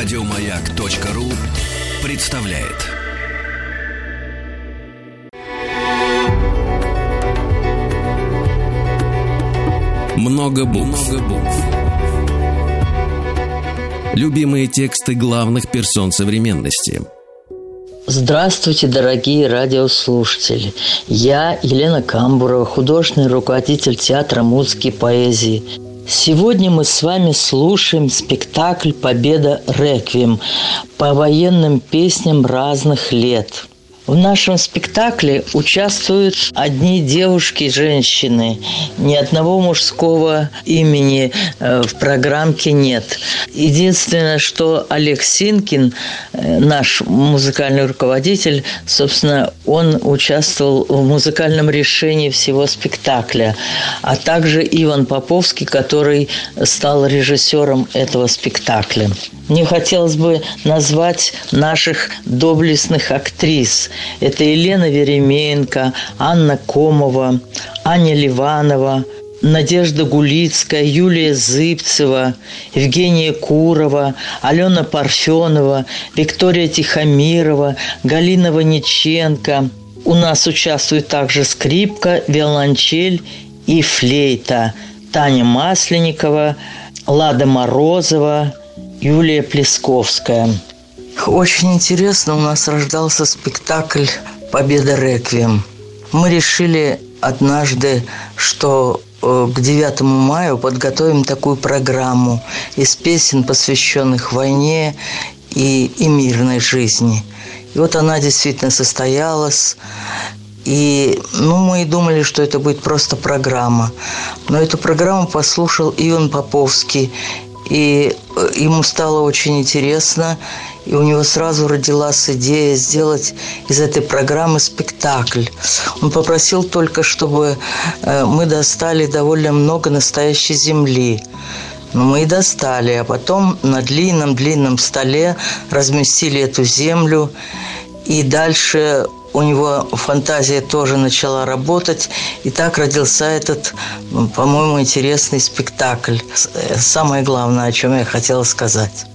Радиомаяк.ру представляет. Много букв. Много букв. Любимые тексты главных персон современности – Здравствуйте, дорогие радиослушатели. Я Елена Камбурова, художественный руководитель театра музыки и поэзии. Сегодня мы с вами слушаем спектакль «Победа Реквием» по военным песням разных лет – в нашем спектакле участвуют одни девушки женщины. Ни одного мужского имени э, в программке нет. Единственное, что Олег Синкин, э, наш музыкальный руководитель, собственно, он участвовал в музыкальном решении всего спектакля. А также Иван Поповский, который стал режиссером этого спектакля. Мне хотелось бы назвать наших доблестных актрис. Это Елена Веремеенко, Анна Комова, Аня Ливанова, Надежда Гулицкая, Юлия Зыбцева, Евгения Курова, Алена Парфенова, Виктория Тихомирова, Галина Ваниченко. У нас участвует также скрипка, виолончель и флейта. Таня Масленникова, Лада Морозова, Юлия Плесковская. Очень интересно у нас рождался спектакль «Победа Реквием». Мы решили однажды, что э, к 9 мая подготовим такую программу из песен, посвященных войне и, и мирной жизни. И вот она действительно состоялась. И ну, мы и думали, что это будет просто программа. Но эту программу послушал Иван Поповский и э, ему стало очень интересно, и у него сразу родилась идея сделать из этой программы спектакль. Он попросил только, чтобы э, мы достали довольно много настоящей земли. Ну, мы и достали, а потом на длинном-длинном столе разместили эту землю, и дальше у него фантазия тоже начала работать, и так родился этот, по-моему, интересный спектакль. Самое главное, о чем я хотела сказать.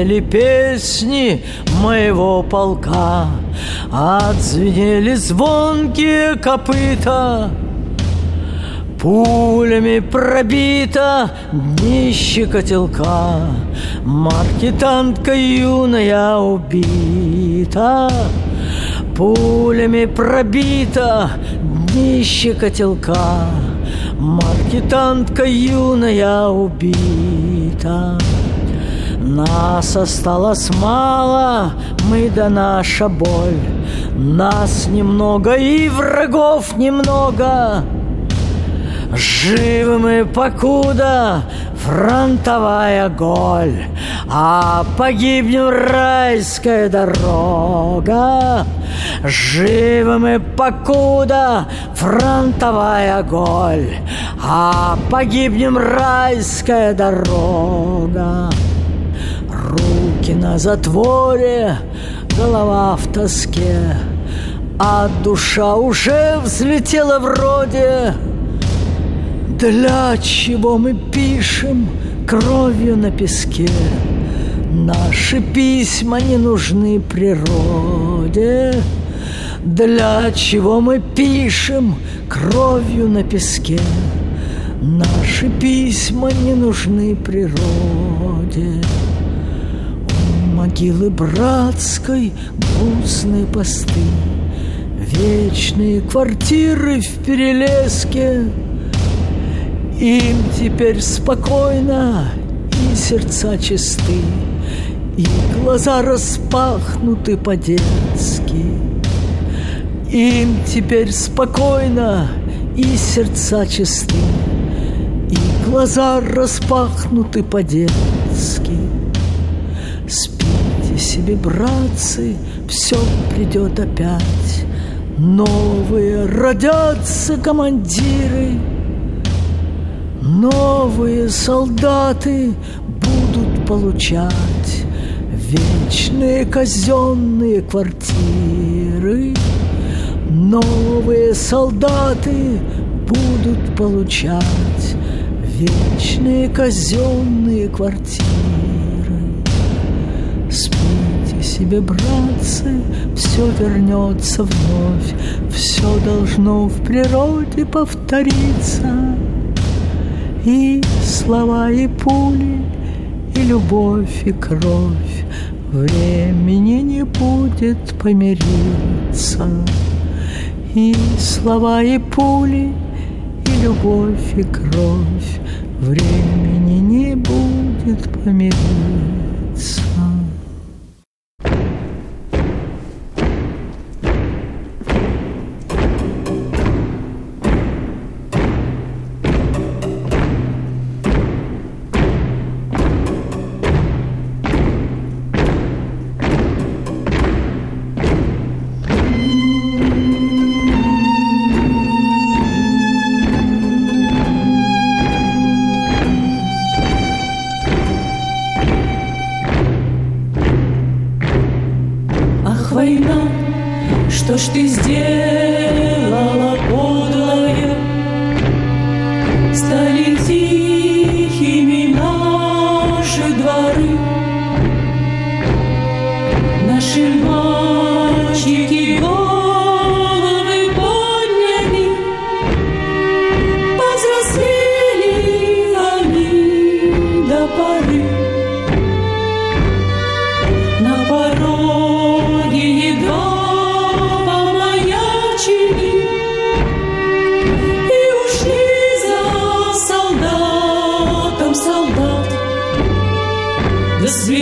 Зашумели песни моего полка, Отзвенели звонкие копыта, Пулями пробита днище котелка, Маркетантка юная убита. Пулями пробита днище котелка, Маркетантка юная убита. Нас осталось мало, мы да наша боль. Нас немного и врагов немного. Живы мы покуда фронтовая голь, А погибнем райская дорога. Живы мы покуда фронтовая голь, А погибнем райская дорога. Руки на затворе, голова в тоске, А душа уже взлетела вроде для чего мы пишем кровью на песке? Наши письма не нужны природе. Для чего мы пишем кровью на песке? Наши письма не нужны природе. Могилы братской грустные посты, Вечные квартиры в перелеске — им теперь спокойно и сердца чисты, И глаза распахнуты по-детски. Им теперь спокойно и сердца чисты, И глаза распахнуты по-детски. Спите себе, братцы, все придет опять. Новые родятся командиры — Новые солдаты будут получать Вечные казенные квартиры Новые солдаты будут получать Вечные казенные квартиры Себе, братцы, все вернется вновь Все должно в природе повториться. И слова, и пули, и любовь, и кровь Времени не будет помириться. И слова, и пули, и любовь, и кровь Времени не будет помириться see.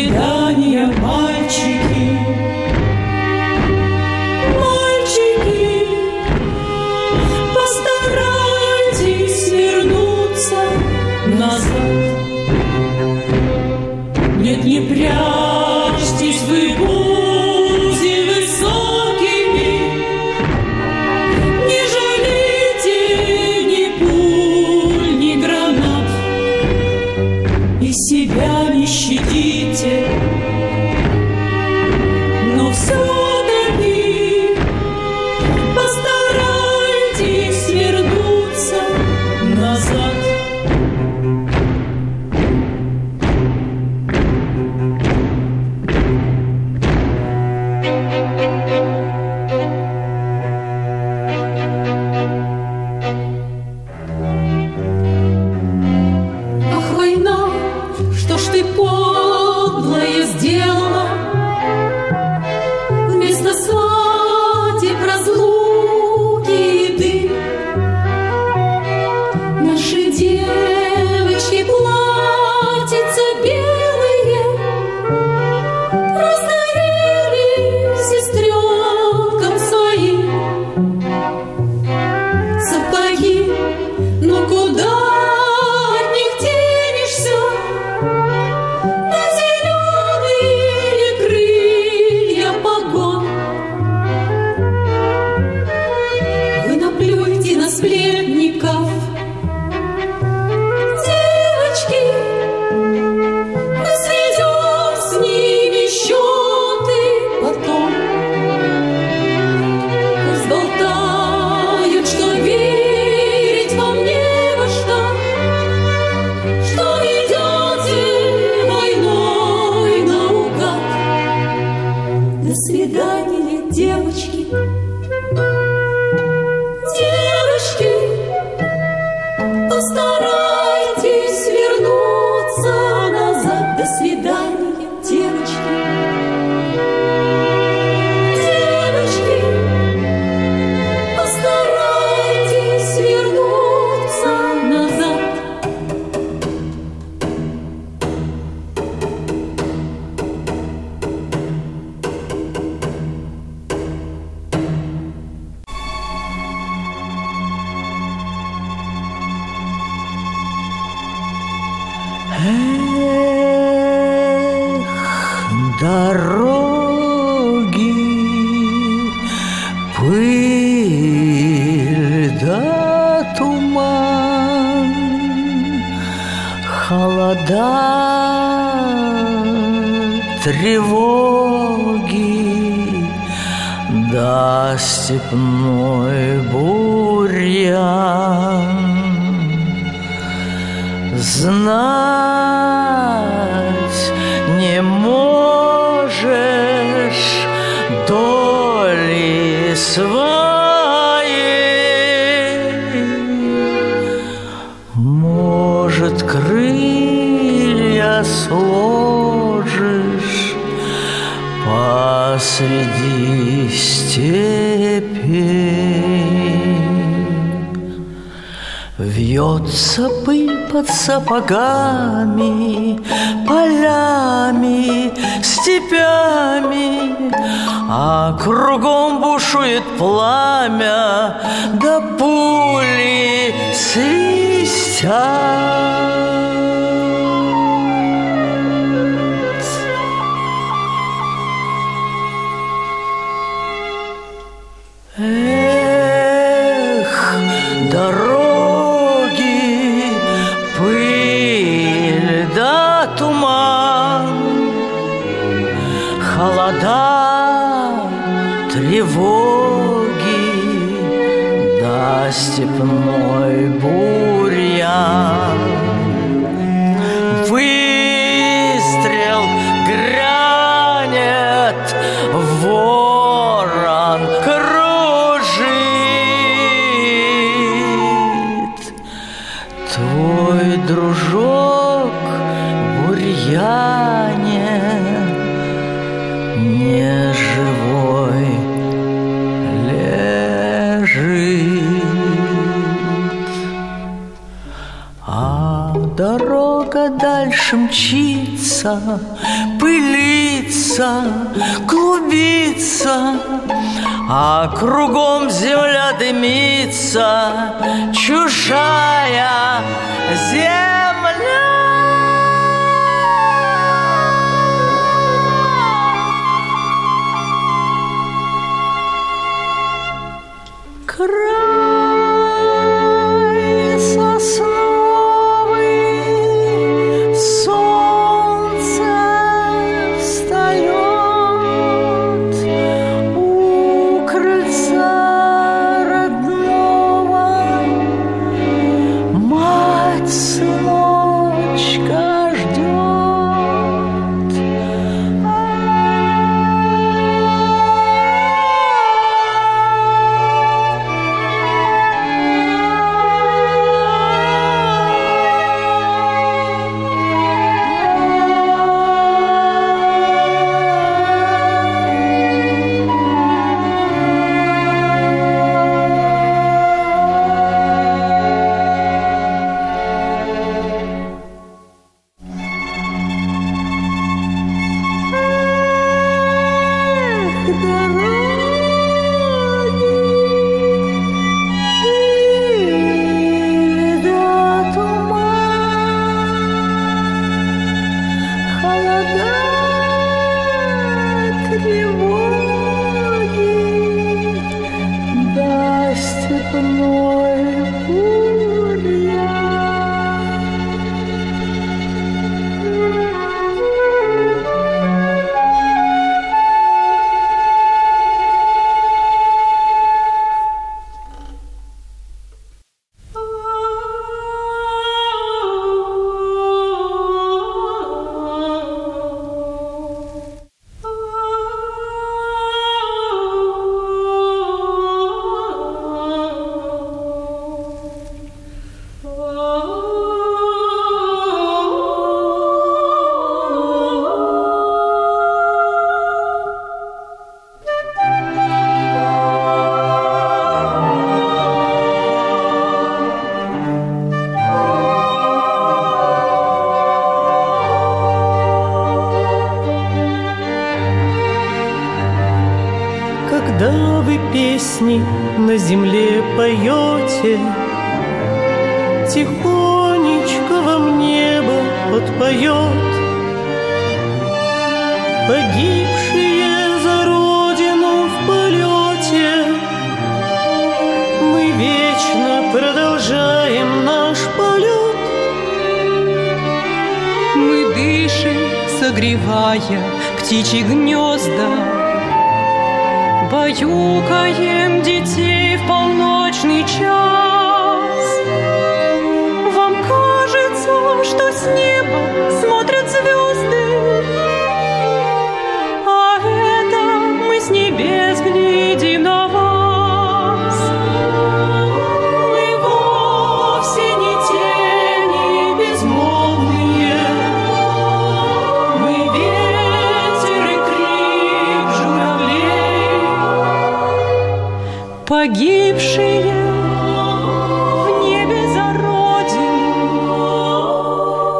Под сапогами, полями, степями, А кругом бушует пламя, да пули свистят. Да степной дальше мчится, пылится, клубится, А кругом земля дымится, чужая земля. Край the room. Когда вы песни на земле поете, Тихонечко вам небо подпоет. Погибшие за родину в полете, Мы вечно продолжаем наш полет. дышим, согревая птичьи гнезда. Баюкаем детей в полночный час. Вам кажется, что с неба погибшие в небе за родину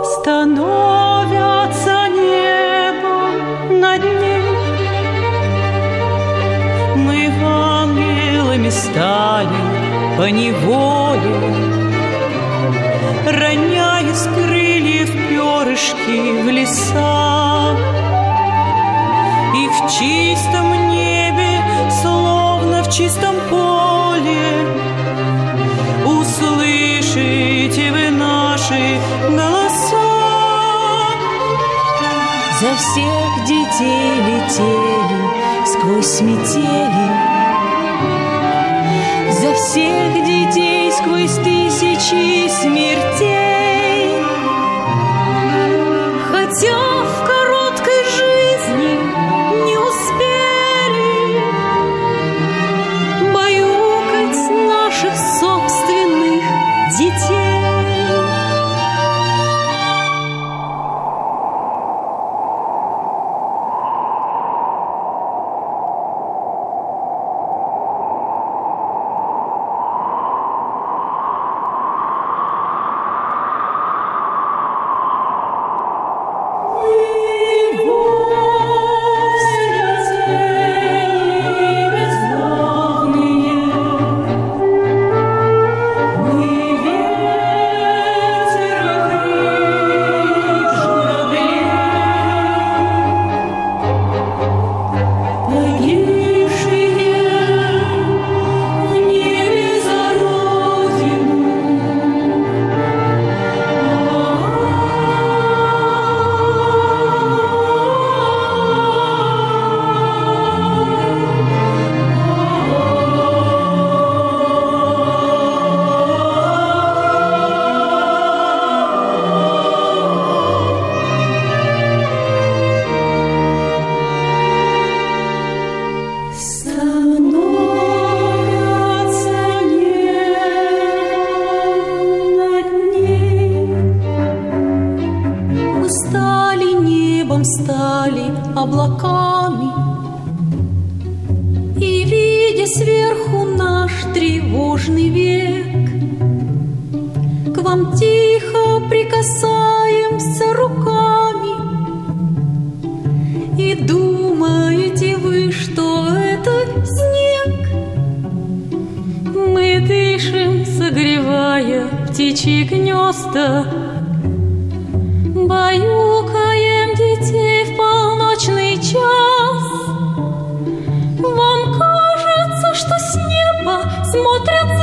становятся небом над ней. Мы ангелами стали по неволе, Роняя с крыльев перышки в леса. И в чистом небе, чистом поле, Услышите вы наши голоса. За всех детей летели сквозь метели, За всех детей сквозь тысячи смертей. Хотя птичьи гнезда, Баюкаем детей в полночный час. Вам кажется, что с неба смотрят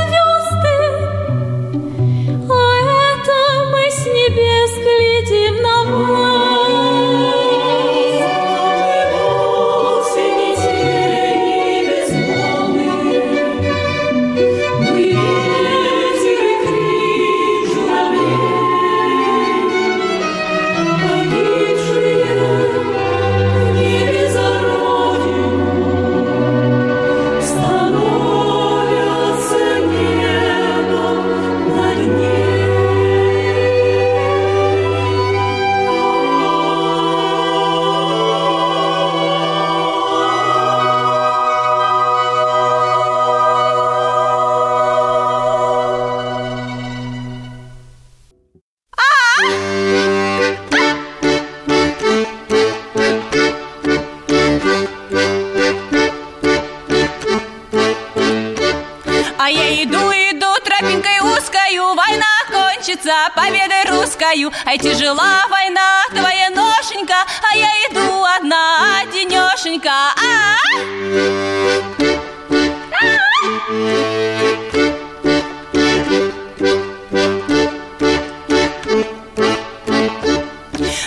за победой русскою, ай тяжела война твоя ношенька, а я иду одна, денешенька. -а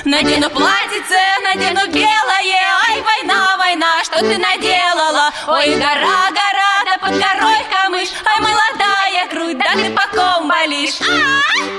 надену платьице, надену белое, ай, война, война, что ты наделала? Ой, гора, гора, да под горой камыш, ай, молодая грудь, да ты по ком болишь. А -а -а!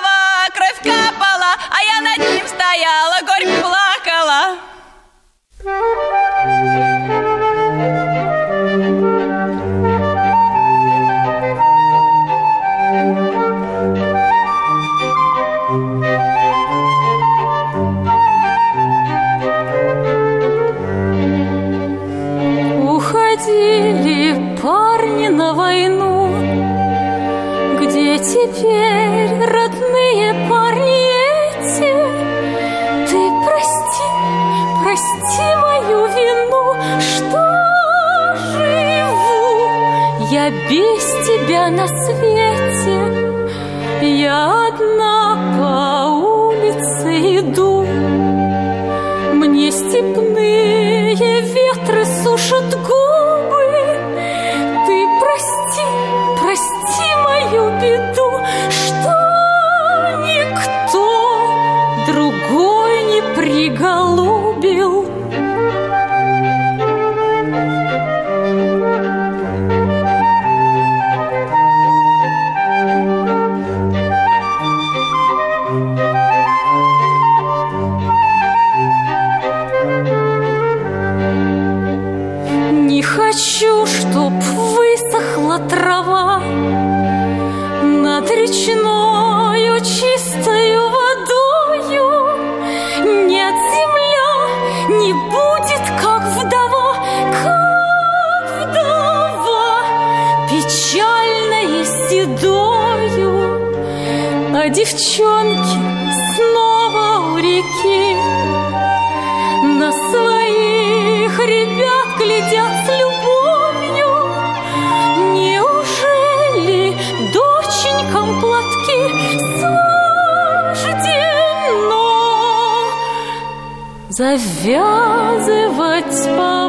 Уходили парни на войну, где теперь родные парни эти? Ты прости, прости мою вину, что живу я без тебя на свете. Я одна по печальной седою А девчонки снова у реки на своих ребят глядят с любовью. Неужели доченькам платки суждено завязывать по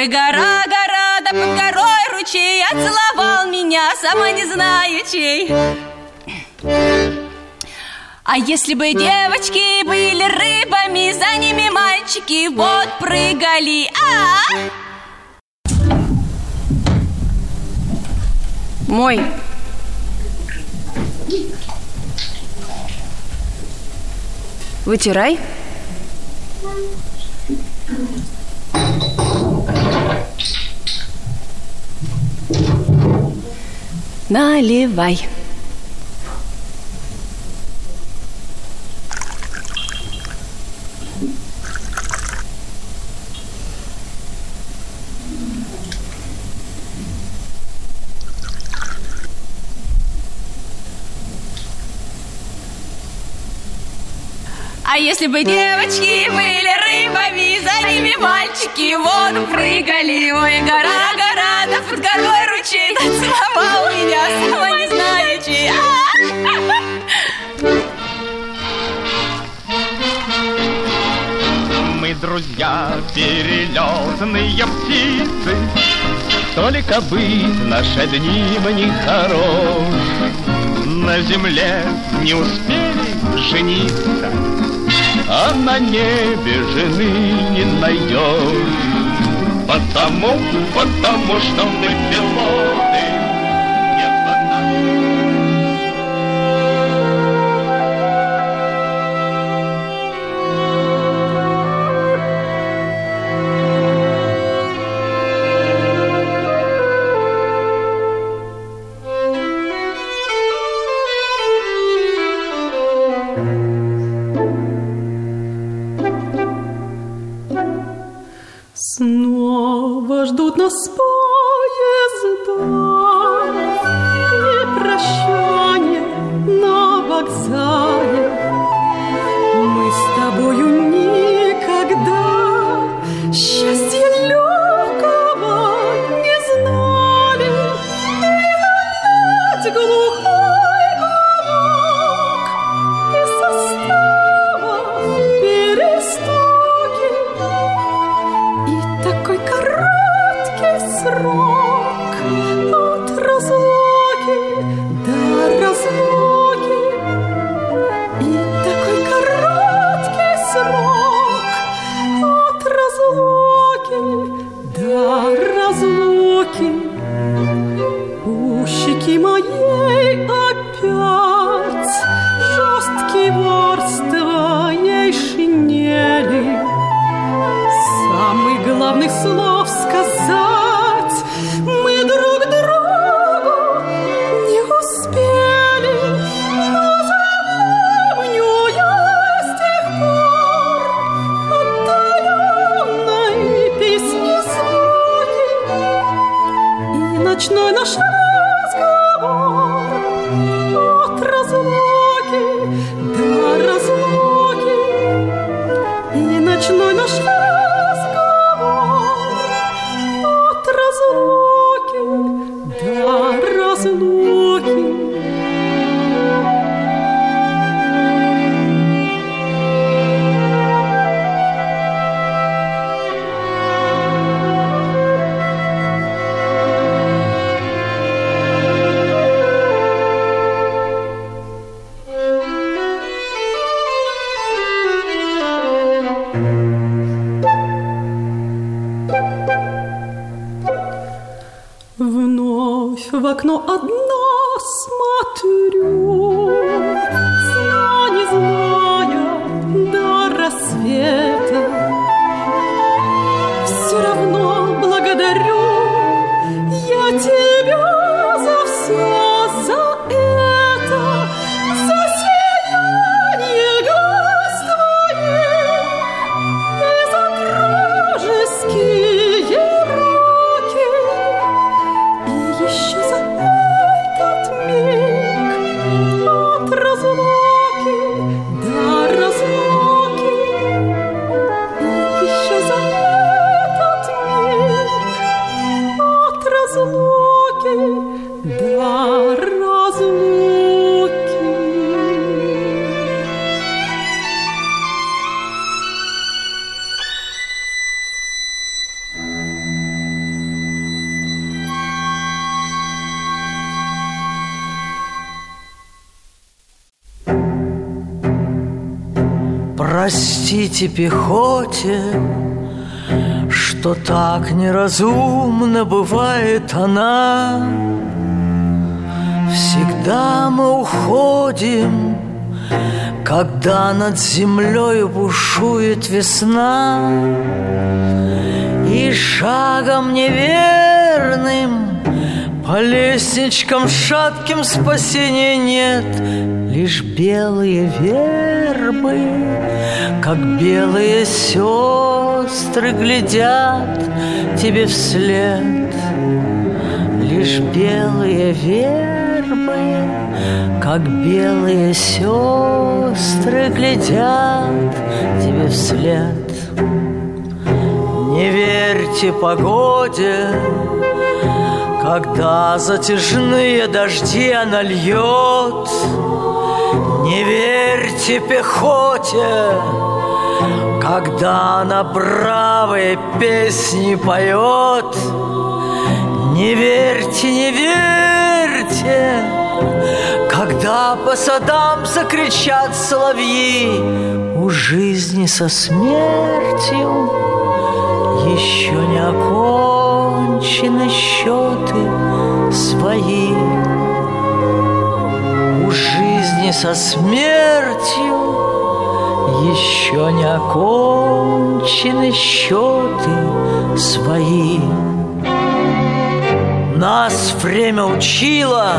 Ой, гора, гора, да под горой ручей Отцеловал меня, сама не знаю чей А если бы девочки были рыбами За ними мальчики вот прыгали а? Мой. Вытирай Наливай. А если бы девочки были рыбами, за ними мальчики в воду прыгали. Ой, гора, гора, да под горой да целовал меня, сама не знаю чей. Мы друзья, перелетные птицы, Только быть наши дни мне хорош. На земле не успели жениться, А на небе жены не найдешь. Потому, потому что мы пилоты, ждут нас поезда, Ночной наш Простите пехоте, что так неразумно бывает она. Всегда мы уходим, когда над землей бушует весна. И шагом неверным по лестничкам шатким спасения нет Лишь белые вербы, как белые сестры Глядят тебе вслед Лишь белые вербы, как белые сестры Глядят тебе вслед Не верьте погоде, когда затяжные дожди она льет. Не верьте пехоте, когда она бравые песни поет. Не верьте, не верьте, когда по садам закричат соловьи У жизни со смертью еще не окончены счеты свои. Жизни со смертью еще не окончены счеты свои. Нас время учило,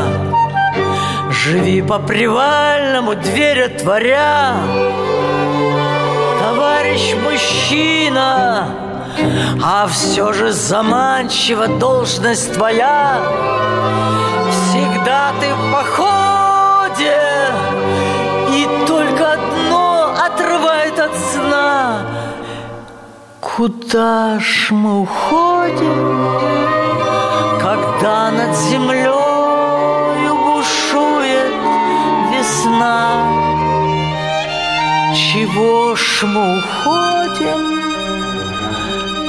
живи по привальному, дверь отворя. Товарищ мужчина, а все же заманчива должность твоя. Всегда ты в сна. Куда ж мы уходим, когда над землей бушует весна? Чего ж мы уходим?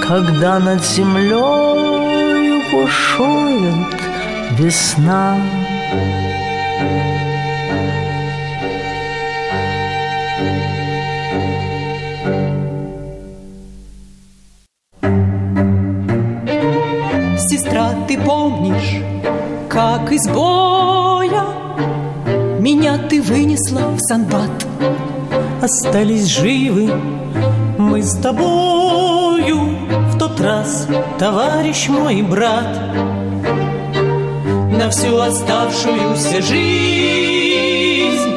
когда над землей бушует весна. Сестра, ты помнишь, как из боя Меня ты вынесла в Санбат? Остались живы мы с тобою В тот раз, товарищ мой брат. На всю оставшуюся жизнь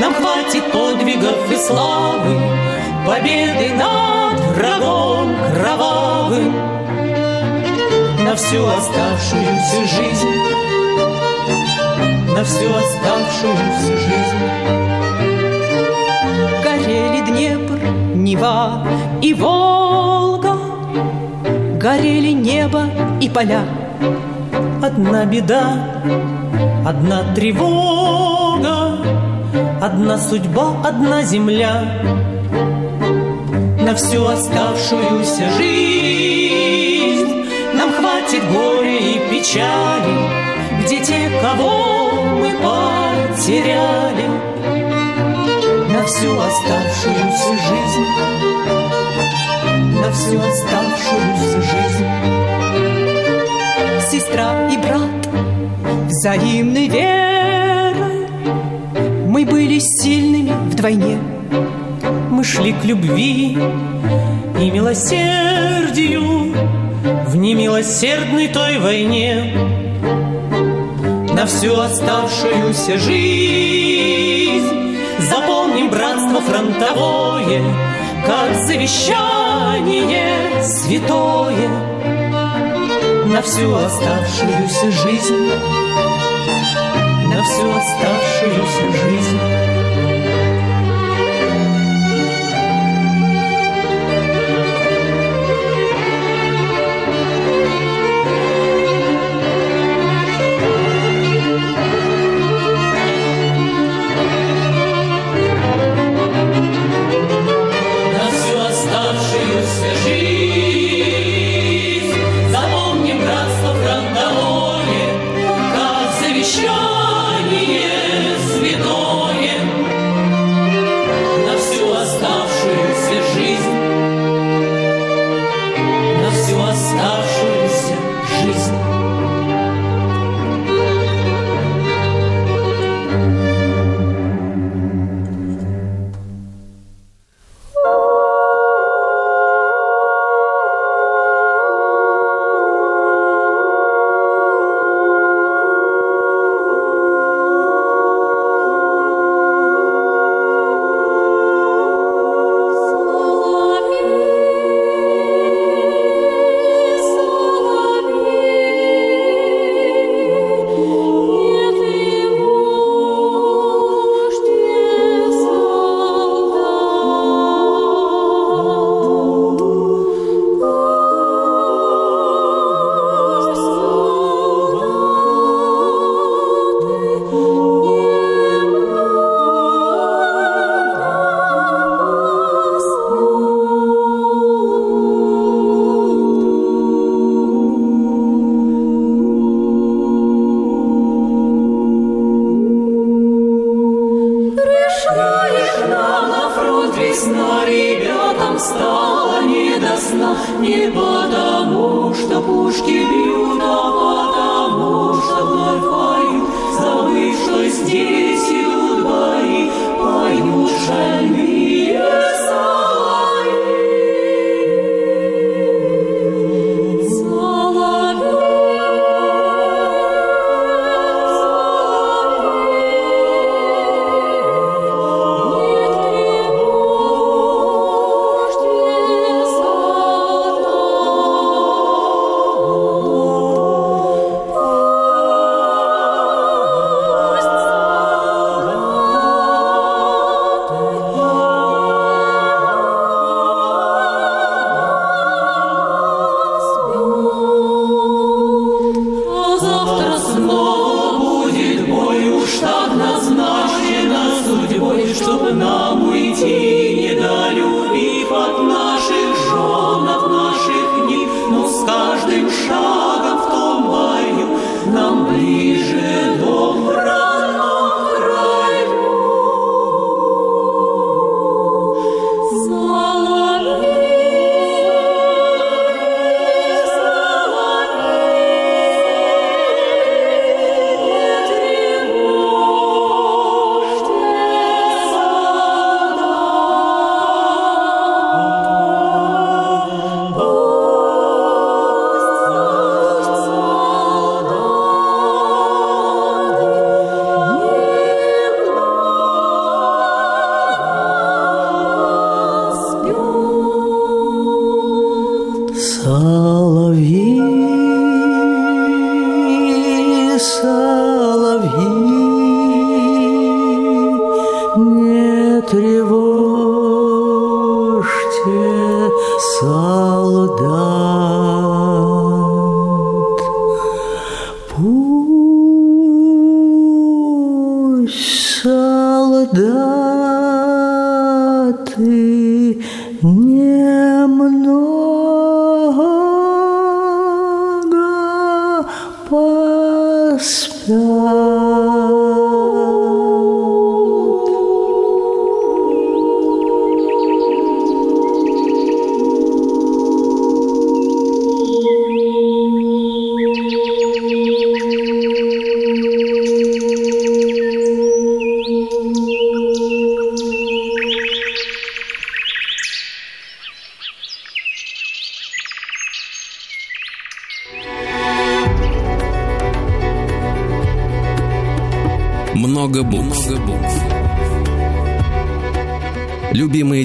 Нам хватит подвигов и славы Победы над врагом кровавым на всю оставшуюся жизнь, на всю оставшуюся жизнь. Горели Днепр, Нева и Волга, горели небо и поля. Одна беда, одна тревога, одна судьба, одна земля. На всю оставшуюся жизнь хватит горя и печали, Где те, кого мы потеряли, На всю оставшуюся жизнь, На всю оставшуюся жизнь. Сестра и брат взаимной верой Мы были сильными вдвойне. Мы шли к любви и милосердию немилосердной той войне На всю оставшуюся жизнь Запомним братство фронтовое Как завещание святое на всю оставшуюся жизнь, на всю оставшуюся жизнь.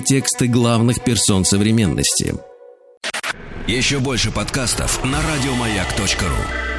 Тексты главных персон современности. Еще больше подкастов на радиомаяк.ру